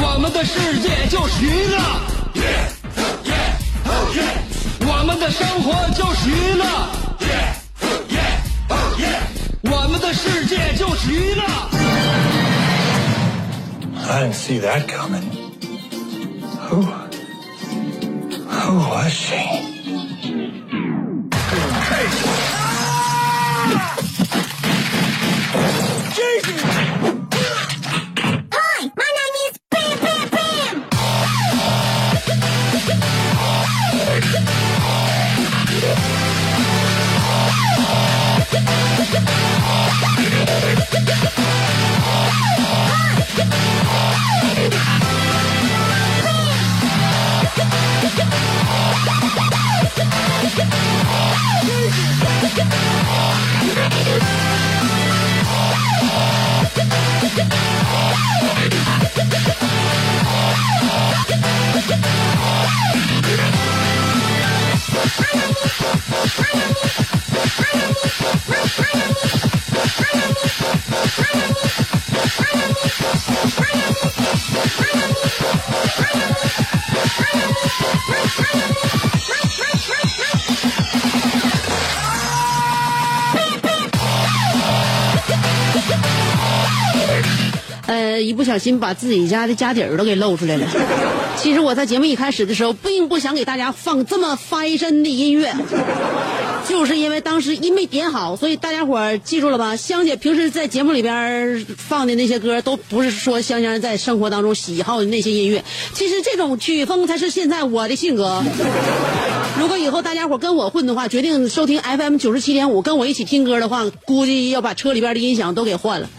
我们的世界就是娱乐，我们的生活就是娱乐，我们的世界就是娱乐。I didn't see that coming. Who? Who was she? 小心把自己家的家底儿都给露出来了。其实我在节目一开始的时候，并不想给大家放这么翻身的音乐，就是因为当时音没点好，所以大家伙儿记住了吧？香姐平时在节目里边儿放的那些歌，都不是说香香在生活当中喜好的那些音乐。其实这种曲风才是现在我的性格。如果以后大家伙跟我混的话，决定收听 FM 九十七点五，跟我一起听歌的话，估计要把车里边的音响都给换了。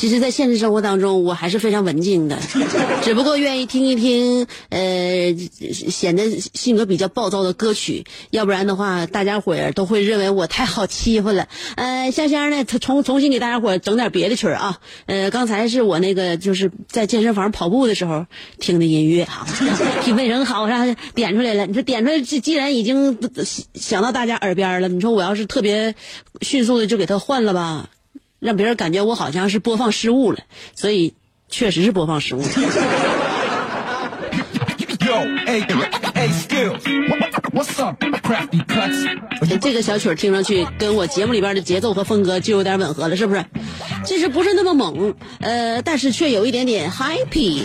其实，在现实生活当中，我还是非常文静的，只不过愿意听一听，呃，显得性格比较暴躁的歌曲，要不然的话，大家伙儿都会认为我太好欺负了。呃，香香呢，重重新给大家伙儿整点别的曲儿啊。呃，刚才是我那个就是在健身房跑步的时候听的音乐哈，品味很好，让点出来了。你说点出来，既然已经想到大家耳边了，你说我要是特别迅速的就给他换了吧？让别人感觉我好像是播放失误了，所以确实是播放失误。Cuts? 这个小曲儿听上去跟我节目里边的节奏和风格就有点吻合了，是不是？其实不是那么猛，呃，但是却有一点点 happy。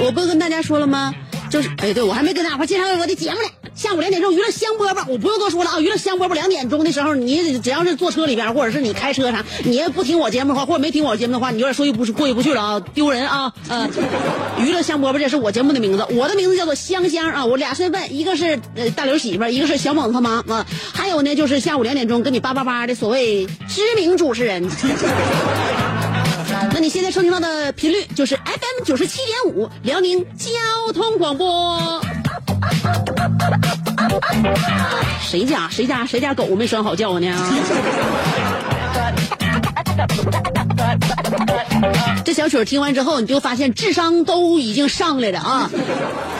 我不是跟大家说了吗？就是，哎，对我还没跟大伙介绍我的节目呢。下午两点钟娱乐香饽饽，我不用多说了啊。娱乐香饽饽两点钟的时候，你只要是坐车里边，或者是你开车啥，你要不听我节目的话，或者没听我节目的话，你有点说不是过意不去了啊，丢人啊！呃，娱乐香饽饽这是我节目的名字，我的名字叫做香香啊。我俩身份，一个是呃大刘媳妇，一个是小猛他妈啊。还有呢，就是下午两点钟跟你叭叭叭的所谓知名主持人。那你现在收听到的频率就是 FM 九十七点五，辽宁交通广播。谁家谁家谁家狗没拴好叫呢？这小曲儿听完之后，你就发现智商都已经上来了啊！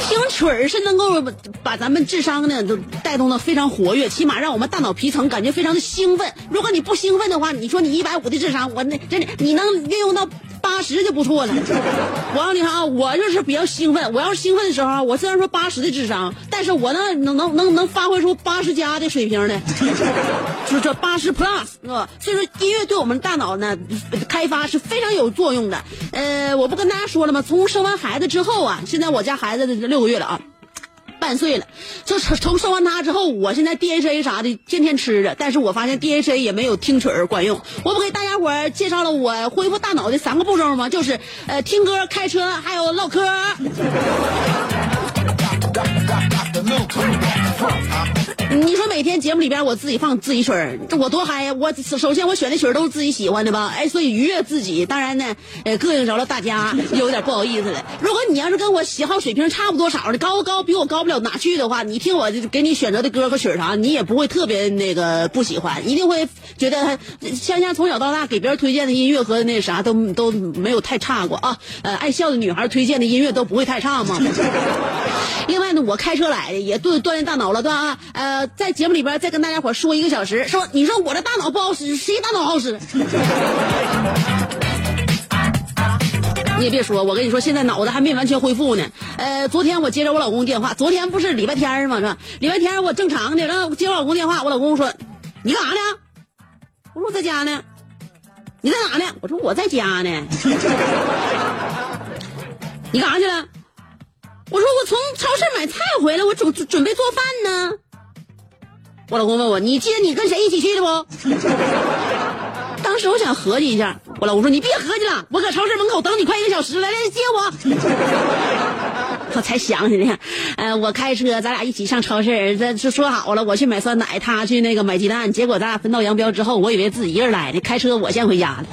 听曲儿是能够把咱们智商呢都带动的非常活跃，起码让我们大脑皮层感觉非常的兴奋。如果你不兴奋的话，你说你一百五的智商，我那真的你能运用到八十就不错了。我告诉你哈，我就是比较兴奋。我要是兴奋的时候，我虽然说八十的智商，但是我能能能能能发挥出八十加的水平的，就是这八十 plus 是吧？所以说音乐对我们大脑呢开发是非常有作用的。呃，我不跟大家说了吗？从生完孩子之后啊，现在我家孩子六个月了啊。半半岁了。就从从生完他之后，我现在 DHA 啥的天天吃着，但是我发现 DHA 也没有听曲儿管用。我不给大家伙介绍了我恢复大脑的三个步骤吗？就是呃听歌、开车，还有唠嗑。你说每天节目里边我自己放自己曲儿，这我多嗨呀！我首先我选的曲儿都是自己喜欢的吧，哎，所以愉悦自己。当然呢，呃，膈应着了大家，有点不好意思了。如果你要是跟我喜好水平差不多少的，高高比我高不了哪去的话，你听我给你选择的歌和曲儿啥，你也不会特别那个不喜欢，一定会觉得香香从小到大给别人推荐的音乐和那啥 都都没有太差过啊。呃，爱笑的女孩推荐的音乐都不会太差嘛。另外呢，我开车来也锻锻炼大脑了，对吧？呃，在节目里边再跟大家伙说一个小时，说你说我这大脑不好使，谁大脑好使？你 也别说，我跟你说，现在脑子还没完全恢复呢。呃，昨天我接着我老公电话，昨天不是礼拜天吗？是吧？礼拜天我正常的，然后接我老公电话，我老公说：“你干啥呢？”我说：“我在家呢。”你在哪呢？我说：“我在家呢。”你干啥去了？我说我从超市买菜回来，我准准备做饭呢。我老公问我，你记得你跟谁一起去的不？当时我想合计一下，我老公说你别合计了，我搁超市门口等你快一个小时了，来接我。我才想起来，呃，我开车，咱俩一起上超市，这是说好了，我去买酸奶，他去那个买鸡蛋。结果咱俩分道扬镳之后，我以为自己一个人来的，开车我先回家了。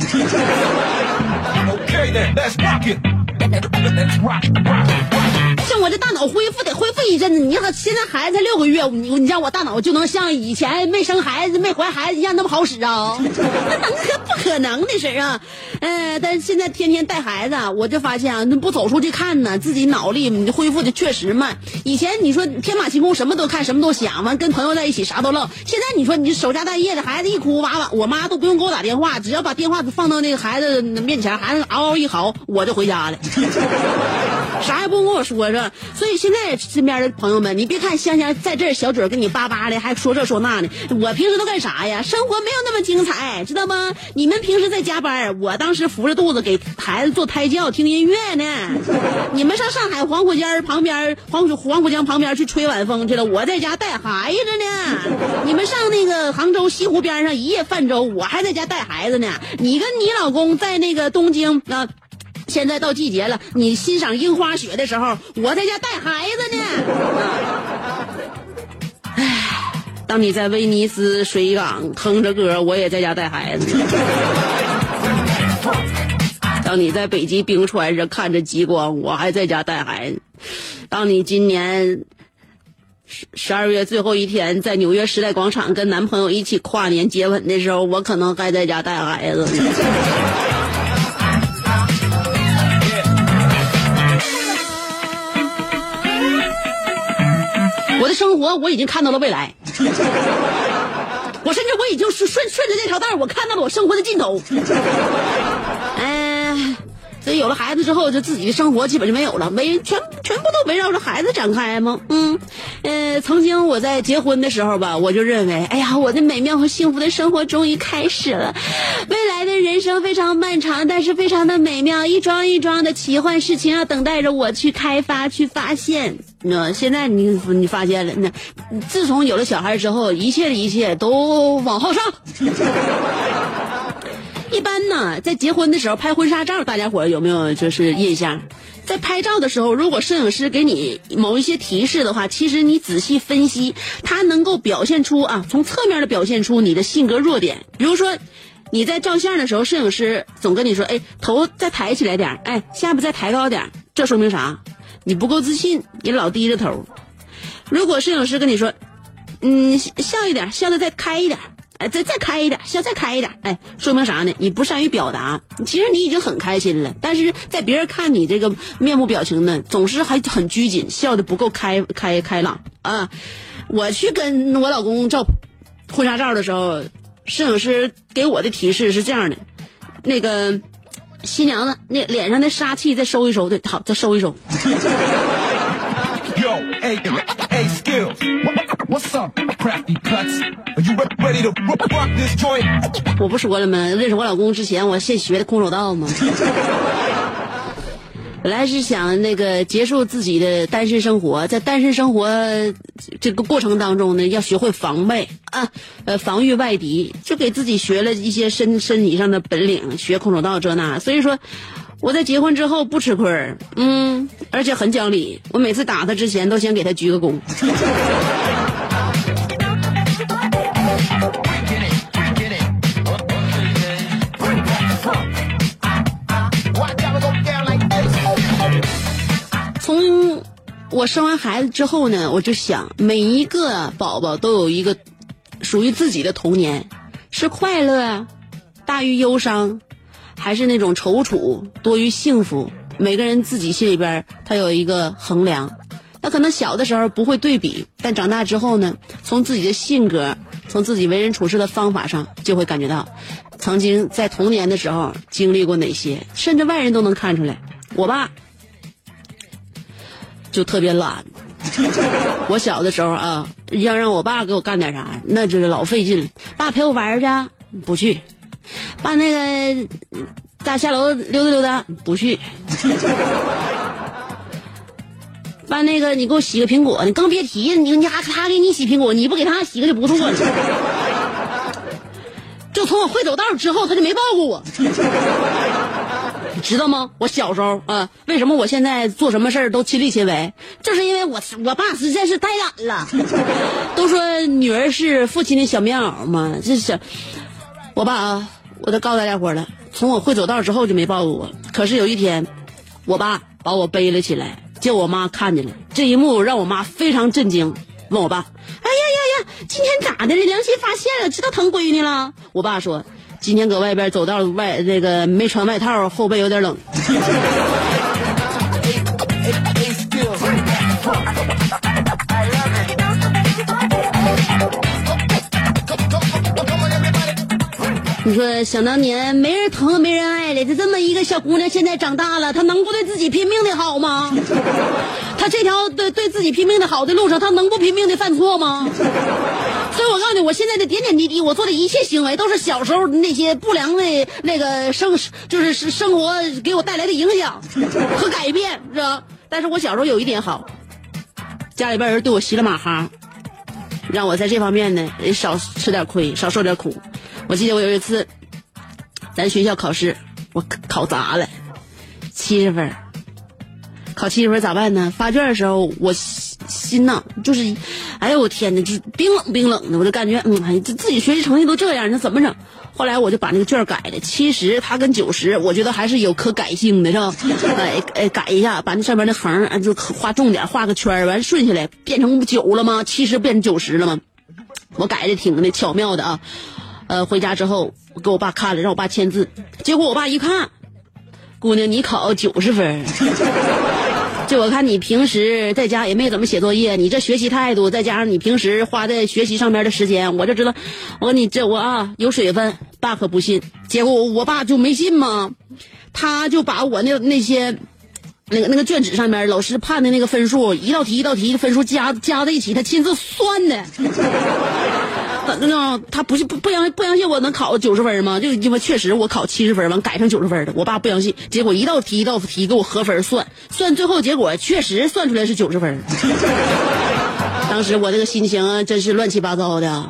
像我这大脑恢复得恢复一阵子，你看现在孩子才六个月，你你让我大脑就能像以前没生孩子、没怀孩子一样那么好使啊？那能可不可能的事儿啊！呃，但是现在天天带孩子，我就发现啊，那不走出去看呢，自己脑力恢复的确实慢。以前你说天马行空，什么都看，什么都想，完跟朋友在一起啥都唠。现在你说你守家待业的孩子一哭哇哇，我妈都不用给我打电话，只要把电话放到那个孩子面前，孩子嗷嗷一嚎，我就回家了。啥也不跟我说是吧？所以现在身边的朋友们，你别看香香在这儿小嘴儿跟你叭叭的，还说这说那的，我平时都干啥呀？生活没有那么精彩，知道吗？你们平时在加班，我当时扶着肚子给孩子做胎教、听音乐呢。你们上上海黄浦江旁边、黄浦黄浦江旁边去吹晚风去了，我在家带孩子呢。你们上那个杭州西湖边上一夜泛舟，我还在家带孩子呢。你跟你老公在那个东京啊。现在到季节了，你欣赏樱花雪的时候，我在家带孩子呢。唉，当你在威尼斯水港哼着歌，我也在家带孩子。当你在北极冰川上看着极光，我还在家带孩子。当你今年十十二月最后一天在纽约时代广场跟男朋友一起跨年接吻的时候，我可能还在家带孩子。我我已经看到了未来，我甚至我已经顺顺顺着这条道我看到了我生活的尽头。哎，所以有了孩子之后，就自己的生活基本就没有了，围全全部都围绕着孩子展开吗？嗯，呃，曾经我在结婚的时候吧，我就认为，哎呀，我的美妙和幸福的生活终于开始了，人生非常漫长，但是非常的美妙，一桩一桩的奇幻事情要等待着我去开发、去发现。那现在你你发现了，那自从有了小孩之后，一切的一切都往后上。一般呢，在结婚的时候拍婚纱照，大家伙有没有就是印象？在拍照的时候，如果摄影师给你某一些提示的话，其实你仔细分析，他能够表现出啊，从侧面的表现出你的性格弱点。比如说，你在照相的时候，摄影师总跟你说：“哎，头再抬起来点，哎，下巴再抬高点。”这说明啥？你不够自信，你老低着头。如果摄影师跟你说：“嗯，笑一点，笑的再开一点。”哎，再再开一点，笑再开一点，哎，说明啥呢？你不善于表达。其实你已经很开心了，但是在别人看你这个面部表情呢，总是还很拘谨，笑的不够开开开朗啊。我去跟我老公照婚纱照的时候，摄影师给我的提示是这样的：那个新娘子那脸上的杀气再收一收，对，好，再收一收。我不说了吗？认识我老公之前，我现学的空手道吗？本来是想那个结束自己的单身生活，在单身生活这个过程当中呢，要学会防备啊，呃，防御外敌，就给自己学了一些身身体上的本领，学空手道这那。所以说，我在结婚之后不吃亏，嗯，而且很讲理。我每次打他之前都先给他鞠个躬。我生完孩子之后呢，我就想，每一个宝宝都有一个属于自己的童年，是快乐大于忧伤，还是那种踌躇多于幸福？每个人自己心里边他有一个衡量。那可能小的时候不会对比，但长大之后呢，从自己的性格，从自己为人处事的方法上，就会感觉到，曾经在童年的时候经历过哪些，甚至外人都能看出来。我爸就特别懒。我小的时候啊，要让我爸给我干点啥，那就是老费劲。爸陪我玩去，不去；爸那个咱下楼溜达溜达，不去。爸那个你给我洗个苹果，你更别提你你还他给你洗苹果，你不给他洗个就不错了。就从我会走道之后，他就没抱过我。知道吗？我小时候啊，为什么我现在做什么事儿都亲力亲为？就是因为我我爸实在是太懒了。都说女儿是父亲的小棉袄嘛，这是我爸啊，我都告诉大家伙了，从我会走道之后就没抱过我。可是有一天，我爸把我背了起来，结果我妈看见了，这一幕让我妈非常震惊，问我爸：“哎呀呀呀，今天咋的了？良心发现了，知道疼闺女了？”我爸说。今天搁外边走道外，那个没穿外套，后背有点冷。你说想当年没人疼没人爱的，就这么一个小姑娘，现在长大了，她能不对自己拼命的好吗？她这条对对自己拼命的好的路上，她能不拼命的犯错吗？所以我告诉你，我现在的点点滴滴，我做的一切行为，都是小时候那些不良的那个生，就是生活给我带来的影响和改变，是吧？但是我小时候有一点好，家里边人对我吸了马哈，让我在这方面呢少吃点亏，少受点苦。我记得我有一次，咱学校考试，我考砸了，七十分，考七十分咋办呢？发卷的时候我心呐，就是，哎呦我天呐，就是冰冷冰冷的，我就感觉，嗯，哎，这自己学习成绩都这样，那怎么整？后来我就把那个卷改了，七十它跟九十，我觉得还是有可改性的，是吧？哎哎，改一下，把那上面那横啊就画重点，画个圈儿，完顺下来变成九了吗？七十变成九十了吗？我改的挺那巧妙的啊。呃，回家之后我给我爸看了，让我爸签字。结果我爸一看，姑娘你考九十分，就我看你平时在家也没怎么写作业，你这学习态度，再加上你平时花在学习上面的时间，我就知道，我说你这我啊有水分。爸可不信，结果我爸就没信嘛，他就把我那那些。那个那个卷纸上面老师判的那个分数，一道题一道题的分数加加在一起，他亲自算的。那他不是不不相不相信我能考九十分吗？就因为确实我考七十分，完改成九十分的。我爸不相信，结果一道题一道题给我合分算，算最后结果确实算出来是九十分。当时我这个心情，真是乱七八糟的。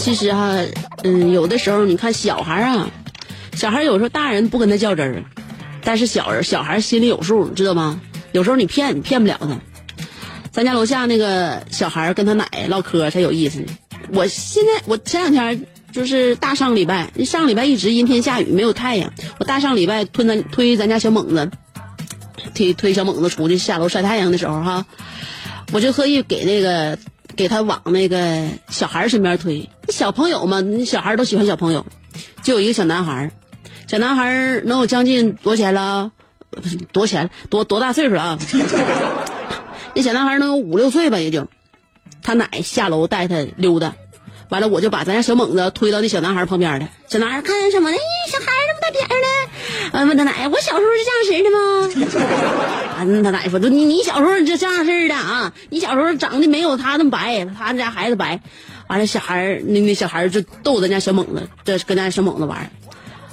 其实哈，嗯，有的时候你看小孩啊，小孩有时候大人不跟他较真儿，但是小人小孩心里有数，知道吗？有时候你骗你骗不了他。咱家楼下那个小孩跟他奶唠嗑才有意思呢。我现在我前两天就是大上礼拜，上礼拜一直阴天下雨没有太阳，我大上礼拜推咱推咱家小猛子，推推小猛子出去下楼晒太阳的时候哈，我就特意给那个。给他往那个小孩身边推，小朋友嘛，那小孩都喜欢小朋友。就有一个小男孩，小男孩能有将近多钱了？多钱？多多大岁数了啊？那小男孩能有五六岁吧，也就。他奶下楼带他溜达，完了我就把咱家小猛子推到那小男孩旁边了。小男孩看见什么呢？咦，小孩这么大点儿呢？完问他奶，我小时候是这样式的吗？啊，那他奶说，你你小时候就这样式的啊，你小时候长得没有他那么白，他家孩子白。完了，小孩儿那那小孩儿就逗咱家小猛子，这跟咱家小猛子玩。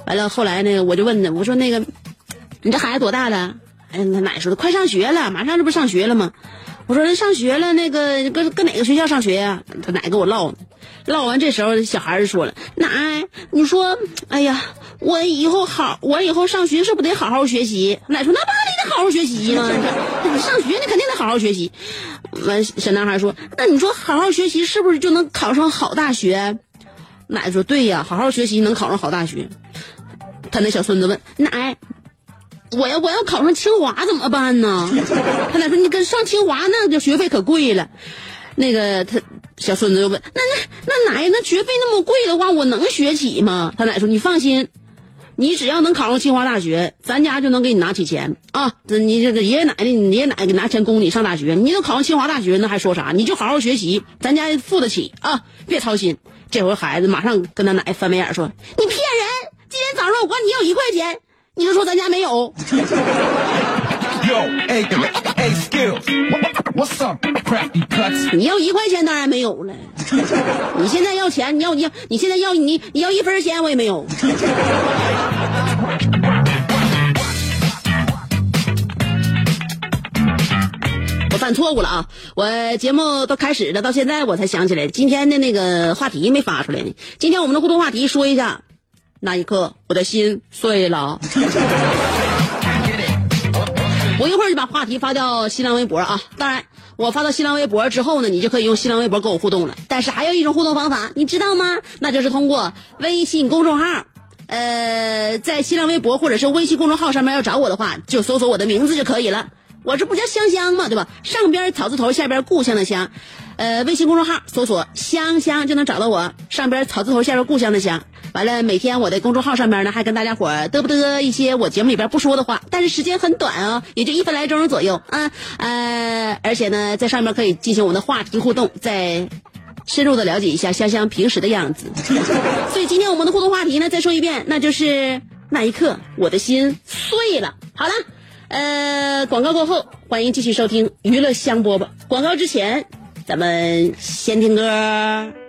完了，后来呢，我就问他，我说那个，你这孩子多大了？哎，他奶说的快上学了，马上这不上学了吗？我说上学了，那个搁搁哪个学校上学呀、他奶跟我唠，唠完这时候小孩儿就说了，奶，你说，哎呀，我以后好，我以后上学是不是得好好学习？奶说那爸你得好好学习嘛，你 上学你肯定得好好学习。完，小男孩说，那你说好好学习是不是就能考上好大学？奶说对呀，好好学习能考上好大学。他那小孙子问奶。我要我要考上清华怎么办呢？他奶说你跟上清华那这学费可贵了。那个他小孙子又问那那那奶那学费那么贵的话，我能学起吗？他奶说你放心，你只要能考上清华大学，咱家就能给你拿起钱啊！这你这个爷爷奶奶，你爷爷奶奶给拿钱供你上大学，你都考上清华大学，那还说啥？你就好好学习，咱家付得起啊！别操心。这回孩子马上跟他奶翻白眼说：“你骗人！今天早上我管你要一块钱。”你就说咱家没有，我操你要一块钱当然没有了。你现在要钱，你要你要你现在要你你要一分钱我也没有。我犯错误了啊！我节目都开始了，到现在我才想起来，今天的那个话题没发出来呢。今天我们的互动话题说一下，那一刻我的心碎了。我一会儿就把话题发到新浪微博啊！当然，我发到新浪微博之后呢，你就可以用新浪微博跟我互动了。但是还有一种互动方法，你知道吗？那就是通过微信公众号，呃，在新浪微博或者是微信公众号上面要找我的话，就搜索我的名字就可以了。我这不叫香香嘛？对吧？上边草字头，下边故乡的乡，呃，微信公众号搜索“香香”就能找到我。上边草字头，下边故乡的乡。完了，每天我在公众号上边呢，还跟大家伙儿嘚不嘚一些我节目里边不说的话，但是时间很短啊、也就一分来钟左右啊。呃，而且呢，在上面可以进行我们的话题互动，再深入的了解一下香香平时的样子。所以今天我们的互动话题呢，再说一遍，那就是那一刻我的心碎了。好了。呃，广告过后，欢迎继续收听娱乐香饽饽。广告之前，咱们先听歌。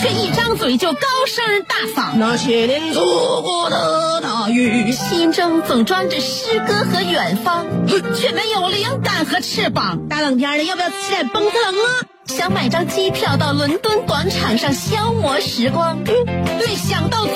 却一张嘴就高声大嗓。那些年错过的大雨，心中总装着诗歌和远方，却没有灵感和翅膀。大冷天的，要不要吃点蹦特冷啊？想买张机票到伦敦广场上消磨时光，对想到最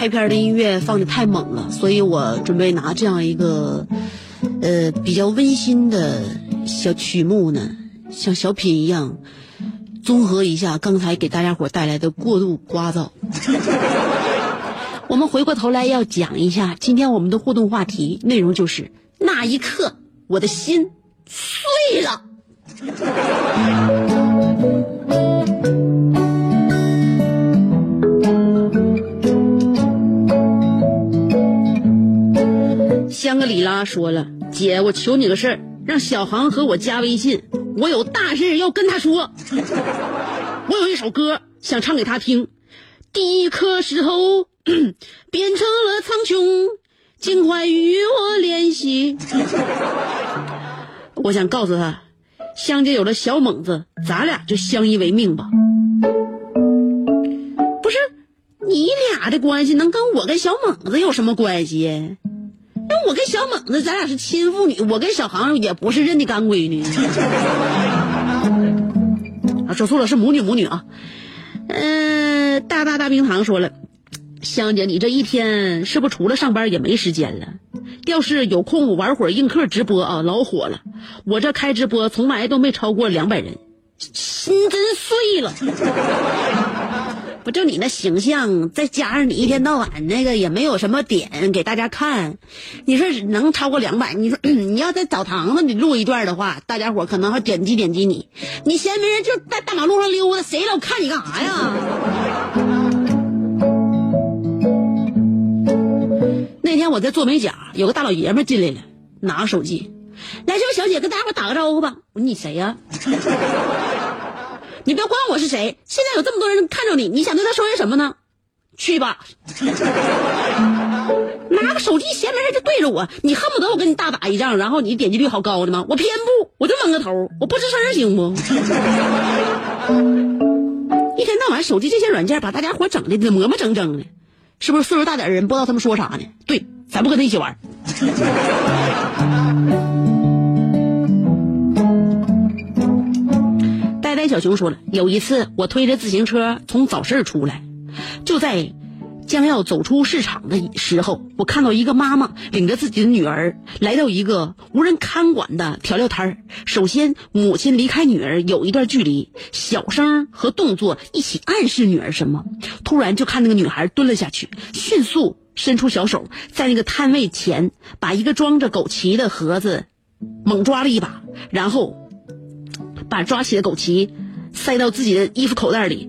开篇的音乐放的太猛了，所以我准备拿这样一个呃比较温馨的小曲目呢，像小品一样，综合一下刚才给大家伙带来的过度聒噪。我们回过头来要讲一下今天我们的互动话题内容，就是那一刻我的心碎了。香格里拉说了：“姐，我求你个事儿，让小航和我加微信，我有大事要跟他说。我有一首歌想唱给他听，第一颗石头 变成了苍穹，尽快与我联系。我想告诉他，香姐有了小猛子，咱俩就相依为命吧。不是你俩的关系能跟我跟小猛子有什么关系？那我跟小猛子，咱俩是亲父女，我跟小航也不是认的干闺女。啊，说错了，是母女母女啊。嗯、大大大冰糖说了，香姐，你这一天是不是除了上班也没时间了？要是有空，我玩会儿映客直播啊，老火了。我这开直播从来都没超过两百人，心真碎了。不就你那形象，再加上你一天到晚那个也没有什么点给大家看，你说能超过两百？你说 你要在澡堂子你录一段的话，大家伙可能还点击点击你。你闲没人就在大马路上溜达，谁老看你干啥呀？那天我在做美甲，有个大老爷们进来了，拿个手机，来，这位小姐跟大家伙打个招呼吧。我说你谁呀、你不要管我是谁，现在有这么多人看着你，你想对他说些什么呢？去吧，拿个手机闲没事就对着我，你恨不得我跟你大打一仗，然后你点击率好高的吗？我偏不，我就闷个头，我不吱声行不？一天到晚手机这些软件把大家伙整的磨磨蹭蹭的，是不是岁数大点的人不知道他们说啥呢？对，咱不跟他一起玩。呆小熊说了，有一次我推着自行车从早市出来，就在将要走出市场的时候，我看到一个妈妈领着自己的女儿来到一个无人看管的调料摊儿。首先，母亲离开女儿有一段距离，小声和动作一起暗示女儿什么。突然就看那个女孩蹲了下去，迅速伸出小手，在那个摊位前把一个装着枸杞的盒子猛抓了一把，然后把抓起的枸杞塞到自己的衣服口袋里。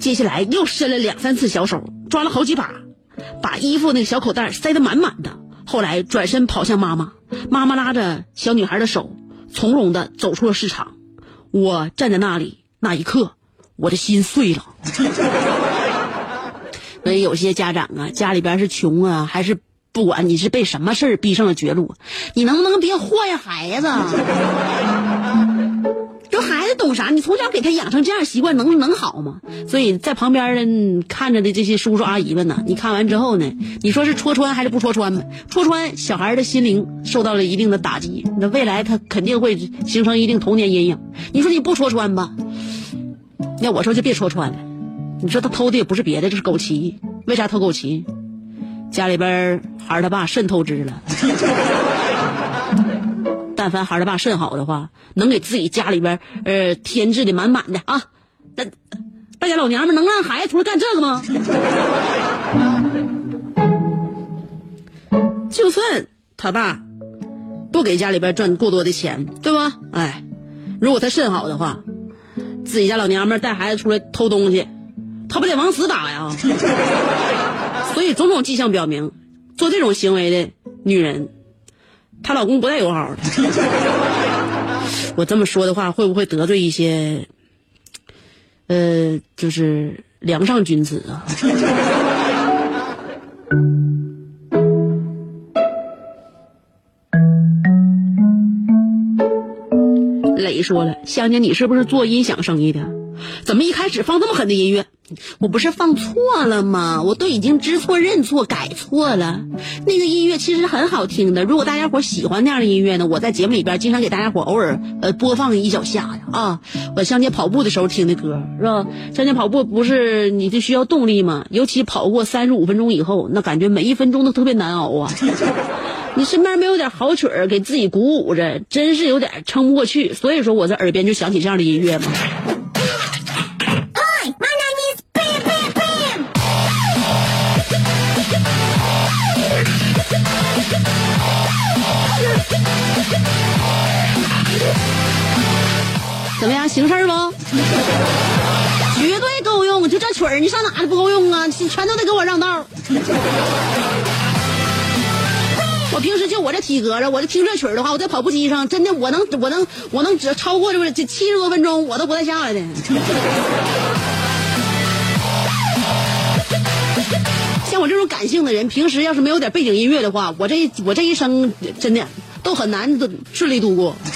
接下来又伸了两三次小手，抓了好几把，把衣服那个小口袋塞得满满的。后来转身跑向妈妈，妈妈拉着小女孩的手，从容的走出了市场。我站在那里，那一刻，我的心碎了。所以有些家长啊，家里边是穷啊，还是不管你是被什么事儿逼上了绝路，你能不能别祸害孩子？这孩子懂啥？你从小给他养成这样习惯，能能好吗？所以在旁边的看着的这些叔叔阿姨们呢，你看完之后呢，你说是戳穿还是不戳穿吧？戳穿小孩的心灵受到了一定的打击，那未来他肯定会形成一定童年阴影。你说你不戳穿吧？要我说就别戳穿了。你说他偷的也不是别的，这是枸杞。为啥偷枸杞？家里边孩儿他爸肾透支了。但凡孩儿他爸肾好的话，能给自己家里边呃添置的满满的啊。那大家老娘们能让孩子出来干这个吗？就算他爸不给家里边赚过多的钱，对吧？哎，如果他肾好的话，自己家老娘们带孩子出来偷东西，他不得往死打呀？所以种种迹象表明，做这种行为的女人，她老公不带有好的。我这么说的话，会不会得罪一些，呃，就是梁上君子啊？磊说了：“香姐，你是不是做音响生意的？怎么一开始放这么狠的音乐？我不是放错了吗？我都已经知错认错改错了。那个音乐其实很好听的。如果大家伙喜欢那样的音乐呢，我在节目里边经常给大家伙偶尔呃播放一小下呀啊。我香姐跑步的时候听的歌是吧？香姐跑步不是你就需要动力吗？尤其跑过三十五分钟以后，那感觉每一分钟都特别难熬啊。”你身边没有点好曲儿给自己鼓舞着，真是有点撑不过去。所以说我在耳边就响起这样的音乐嘛。曲儿，你上哪儿不够用啊？全都得给我让道。我平时就我这体格子，我这听这曲儿的话，我在跑步机上真的我能我能我能只超过这这七十多分钟，我都不带下来的。像我这种感性的人，平时要是没有点背景音乐的话，我这我这一生真的都很难都顺利度过。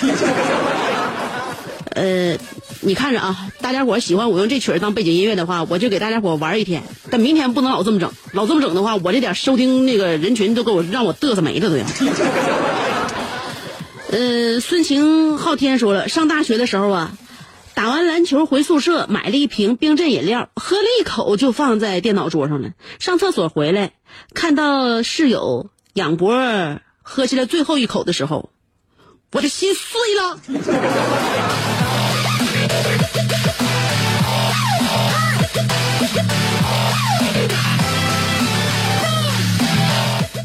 呃，你看着啊，大家伙喜欢我用这曲儿当背景音乐的话，我就给大家伙玩一天。但明天不能老这么整，老这么整的话，我这点收听那个人群都给我让我嘚瑟没了都要。呃，孙晴昊天说了，上大学的时候啊，打完篮球回宿舍买了一瓶冰镇饮料，喝了一口就放在电脑桌上了。上厕所回来，看到室友仰脖喝下了最后一口的时候，我的心碎了。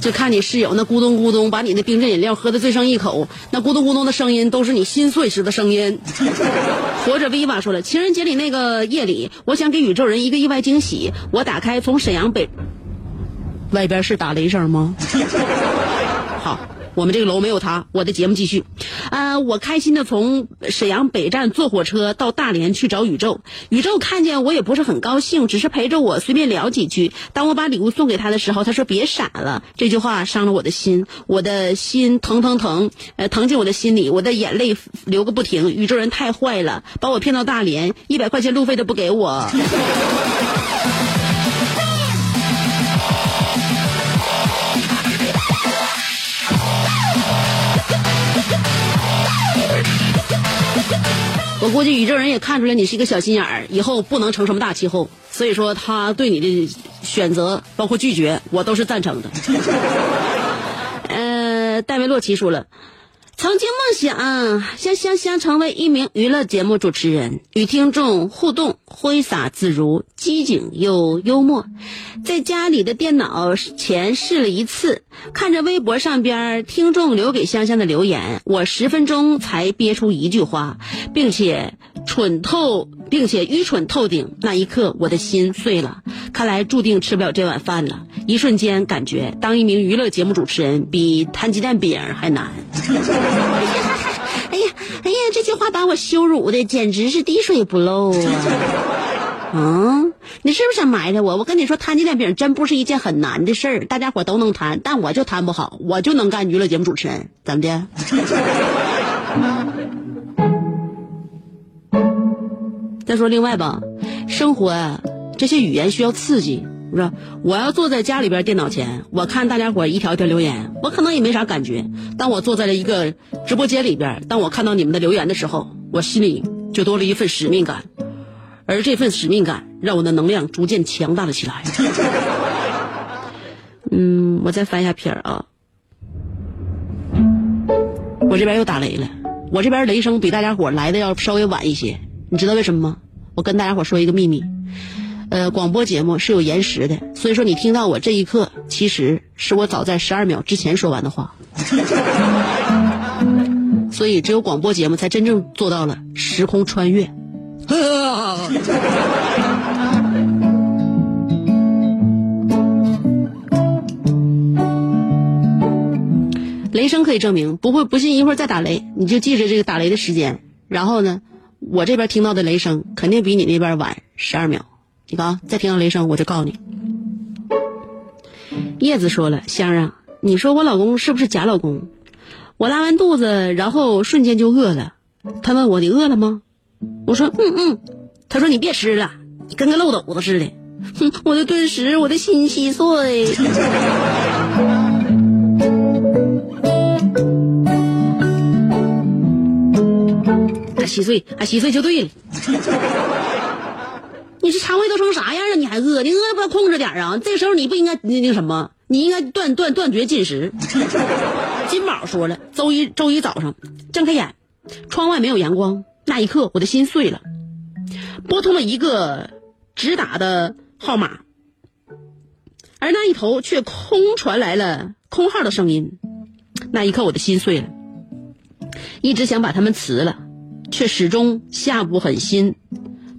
就看你室友那咕咚咕咚把你的冰镇饮料喝的最剩一口，那咕咚咕咚的声音都是你心碎时的声音。活着 Viva 说了，情人节里那个夜里，我想给宇宙人一个意外惊喜。我打开从沈阳北，外边是打雷声吗？好，我们这个楼没有他，我的节目继续。啊、我开心的从沈阳北站坐火车到大连去找宇宙。宇宙看见我也不是很高兴，只是陪着我随便聊几句。当我把礼物送给他的时候，他说别傻了。这句话伤了我的心，我的心疼疼疼，呃，疼进我的心里，我的眼泪流个不停。宇宙人太坏了，把我骗到大连，一百块钱路费都不给我。我估计宇宙人也看出来你是一个小心眼儿，以后不能成什么大气候，所以说他对你的选择，包括拒绝，我都是赞成的。呃，戴维洛奇说了，曾经梦想香香香成为一名娱乐节目主持人，与听众互动，挥洒自如，机警又幽默。在家里的电脑前试了一次，看着微博上边听众留给香香的留言，我十分钟才憋出一句话，并且蠢透，并且愚蠢透顶。那一刻，我的心碎了。看来注定吃不了这碗饭了。一瞬间，感觉当一名娱乐节目主持人比摊鸡蛋饼还难。哎呀，哎呀，这句话把我羞辱的简直是滴水不漏啊！嗯，你是不是想埋汰我？我跟你说，摊鸡蛋饼真不是一件很难的事儿，大家伙都能摊，但我就摊不好，我就能干娱乐节目主持人，怎么的？再说另外吧，生活啊，这些语言需要刺激，是吧？我要坐在家里边电脑前，我看大家伙一条一条留言，我可能也没啥感觉。当我坐在了一个直播间里边，当我看到你们的留言的时候，我心里就多了一份使命感，而这份使命感让我的能量逐渐强大了起来。嗯，我再翻一下篇儿啊。我这边又打雷了，我这边雷声比大家伙来的要稍微晚一些，你知道为什么吗？我跟大家伙说一个秘密，呃，广播节目是有延时的，所以说你听到我这一刻，其实是我早在十二秒之前说完的话，所以只有广播节目才真正做到了时空穿越。雷声可以证明，不会不信一会儿再打雷，你就记着这个打雷的时间。然后呢，我这边听到的雷声肯定比你那边晚十二秒。你看，再听到雷声我就告诉你。叶子说了，香啊，你说我老公是不是假老公？我拉完肚子，然后瞬间就饿了。他问我你饿了吗？我说嗯嗯。他说你别吃了，你跟个漏斗子似的。哼，我的顿时我的心稀碎。还稀碎，还稀碎就对了。你这肠胃都成啥样了，你还饿？你饿不要控制点啊！这时候你不应该那那什么，你应该断断断绝进食。金宝说了，周一周一早上睁开眼，窗外没有阳光，那一刻我的心碎了。拨通了一个直打的号码，而那一头却空传来了空号的声音，那一刻我的心碎了。一直想把他们辞了。却始终下不狠心，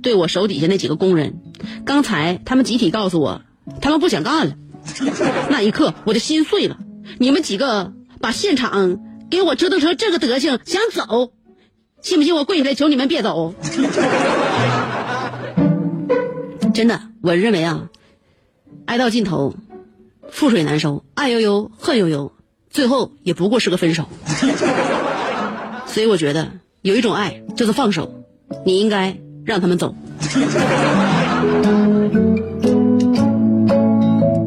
对我手底下那几个工人，刚才他们集体告诉我，他们不想干了。那一刻，我的心碎了。你们几个把现场给我折腾成这个德行，想走，信不信我跪下来求你们别走？真的，我认为啊，爱到尽头，覆水难收，爱悠悠，恨悠悠，最后也不过是个分手。所以我觉得。有一种爱就是放手，你应该让他们走。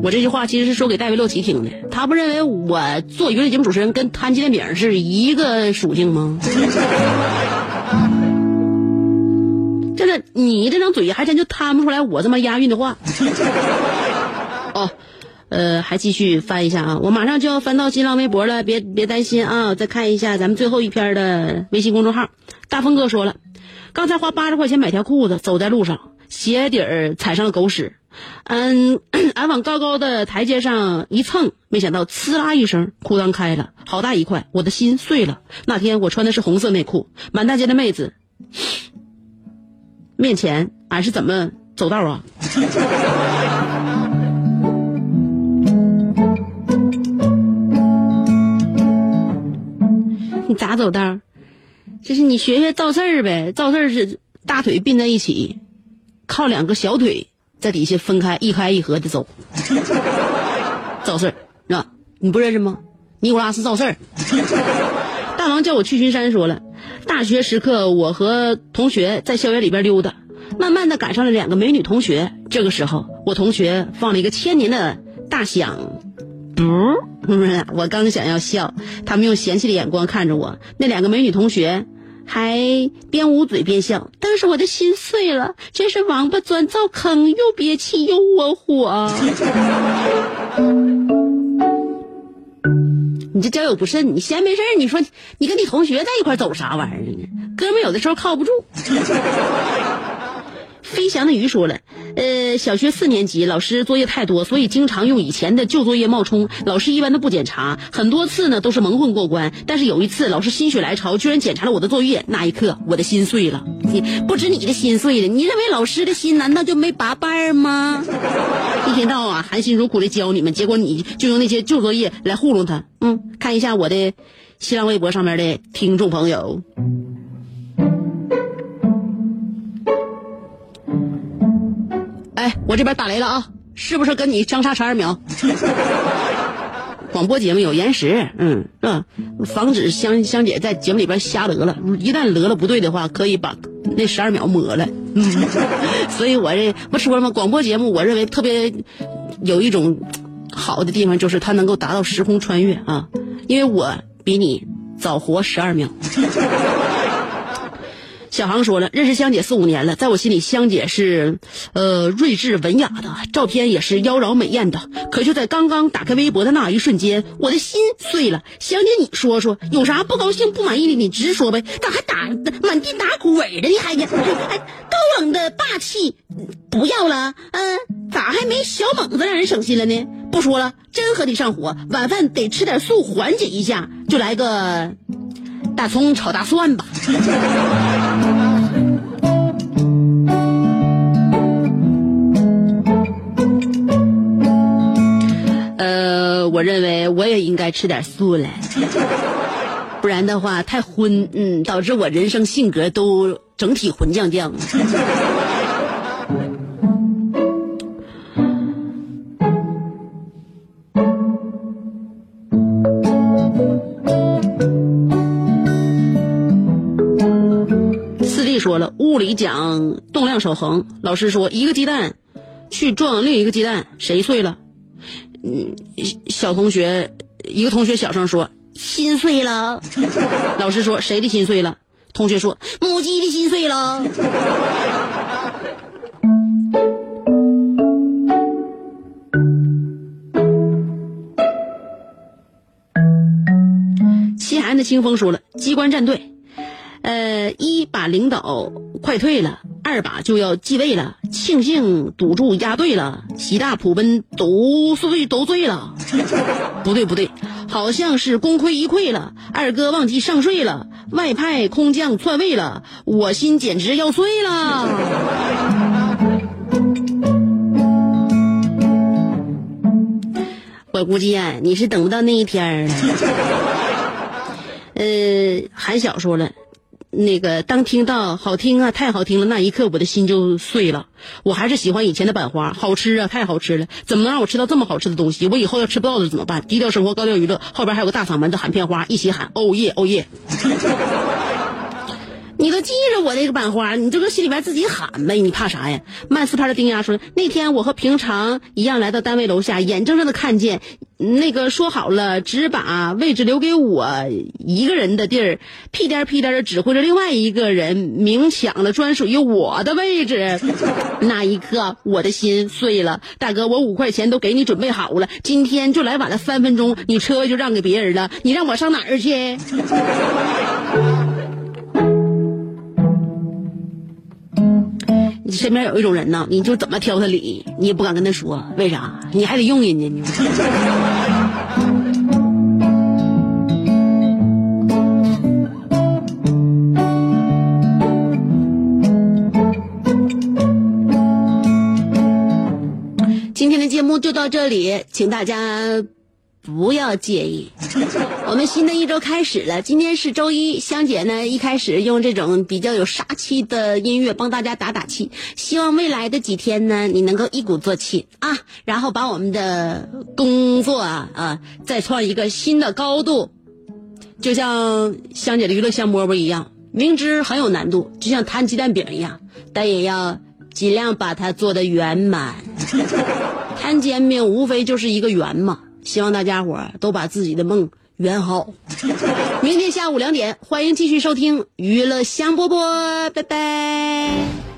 我这句话其实是说给戴维洛奇听的，他不认为我做娱乐节目主持人跟摊煎饼是一个属性吗？真的，你这张嘴还真就摊不出来我这么押韵的话。哦。呃，还继续翻一下啊！我马上就要翻到新浪微博了，别别担心啊！再看一下咱们最后一篇的微信公众号。大风哥说了，刚才花八十块钱买条裤子，走在路上，鞋底儿踩上了狗屎。嗯，俺往高高的台阶上一蹭，没想到呲啦一声，裤裆开了，好大一块，我的心碎了。那天我穿的是红色内裤，满大街的妹子面前，俺是怎么走道啊？你咋走道？就是你学学赵四儿呗，赵四儿是大腿并在一起，靠两个小腿在底下分开一开一合的走。赵四儿，那你不认识吗？尼古拉斯赵四儿。大王叫我去巡山，说了，大学时刻我和同学在校园里边溜达，慢慢的赶上了两个美女同学。这个时候，我同学放了一个千年的大响。不，我刚想要笑，他们用嫌弃的眼光看着我。那两个美女同学还边捂嘴边笑，当时我的心碎了。真是王八钻灶坑，又憋气又窝火。你这交友不慎，你闲没事你说你跟你同学在一块走啥玩意儿呢？哥们有的时候靠不住。飞翔的鱼说了，小学四年级，老师作业太多，所以经常用以前的旧作业冒充。老师一般都不检查，很多次呢都是蒙混过关。但是有一次，老师心血来潮，居然检查了我的作业。那一刻，我的心碎了。不止你的心碎了，你认为老师的心难道就没拔瓣吗？一天到晚含辛茹苦的教你们，结果你就用那些旧作业来糊弄他。嗯，看一下我的新浪微博上面的听众朋友。我这边打雷了啊！是不是跟你相差十二秒？广播节目有延时，嗯嗯，防止香香姐在节目里边瞎得了。一旦得了不对的话，可以把那十二秒抹了。所以我这不说了吗？广播节目我认为特别有一种好的地方，就是它能够达到时空穿越啊，因为我比你早活十二秒。小航说了，认识香姐四五年了，在我心里，香姐是，呃，睿智文雅的，照片也是妖娆美艳的。可就在刚刚打开微博的那一瞬间，我的心碎了。香姐，你说说，有啥不高兴、不满意的，你直说呗。咋还打满地打滚的？你还？还高冷的霸气不要了？嗯、咋还没小猛子让人省心了呢？不说了，真和你上火，晚饭得吃点素缓解一下，就来个大葱炒大蒜吧。呃，我认为我也应该吃点素了，不然的话太荤，嗯，导致我人生性格都整体混酱酱。四弟说了，物理讲动量守恒，老师说一个鸡蛋去撞另一个鸡蛋，谁碎了？嗯，小同学，一个同学小声说心碎了。老师说谁的心碎了？同学说母鸡的心碎了。西海岸的清风说了，机关战队。呃，一把领导快退了，二把就要继位了，庆幸赌注押对了，喜大普奔都碎都醉了，不对不对，好像是功亏一篑了，二哥忘记上税了，外派空降篡位了，我心简直要碎了。我估计呀、你是等不到那一天了。呃，韩晓说了。那个，当听到好听啊，太好听了，那一刻我的心就碎了。我还是喜欢以前的板花，好吃啊，太好吃了！怎么能让我吃到这么好吃的东西？我以后要吃不到的怎么办？低调生活，高调娱乐，后边还有个大嗓门的喊片花，一起喊欧耶欧耶！你都记着我这个版花，你就搁心里边自己喊呗，你怕啥呀？慢四拍的丁丫说，那天我和平常一样来到单位楼下，眼睁睁的看见，那个说好了只把位置留给我一个人的地儿，屁颠屁颠的指挥着另外一个人明抢了专属于我的位置。那一刻，我的心碎了。大哥，我五块钱都给你准备好了，今天就来晚了三分钟，你车位就让给别人了，你让我上哪儿去？你身边有一种人呢，你就怎么挑他理，你也不敢跟他说，为啥？你还得用人家呢。今天的节目就到这里，请大家不要介意。我们新的一周开始了，今天是周一，香姐呢一开始用这种比较有杀气的音乐帮大家打打气，希望未来的几天呢，你能够一鼓作气啊，然后把我们的工作啊啊再创一个新的高度，就像香姐的娱乐香饽饽一样，明知很有难度，就像摊鸡蛋饼一样，但也要尽量把它做得圆满。摊煎饼无非就是一个圆嘛，希望大家伙儿都把自己的梦圆好。明天下午两点，欢迎继续收听娱乐香饽饽，拜拜。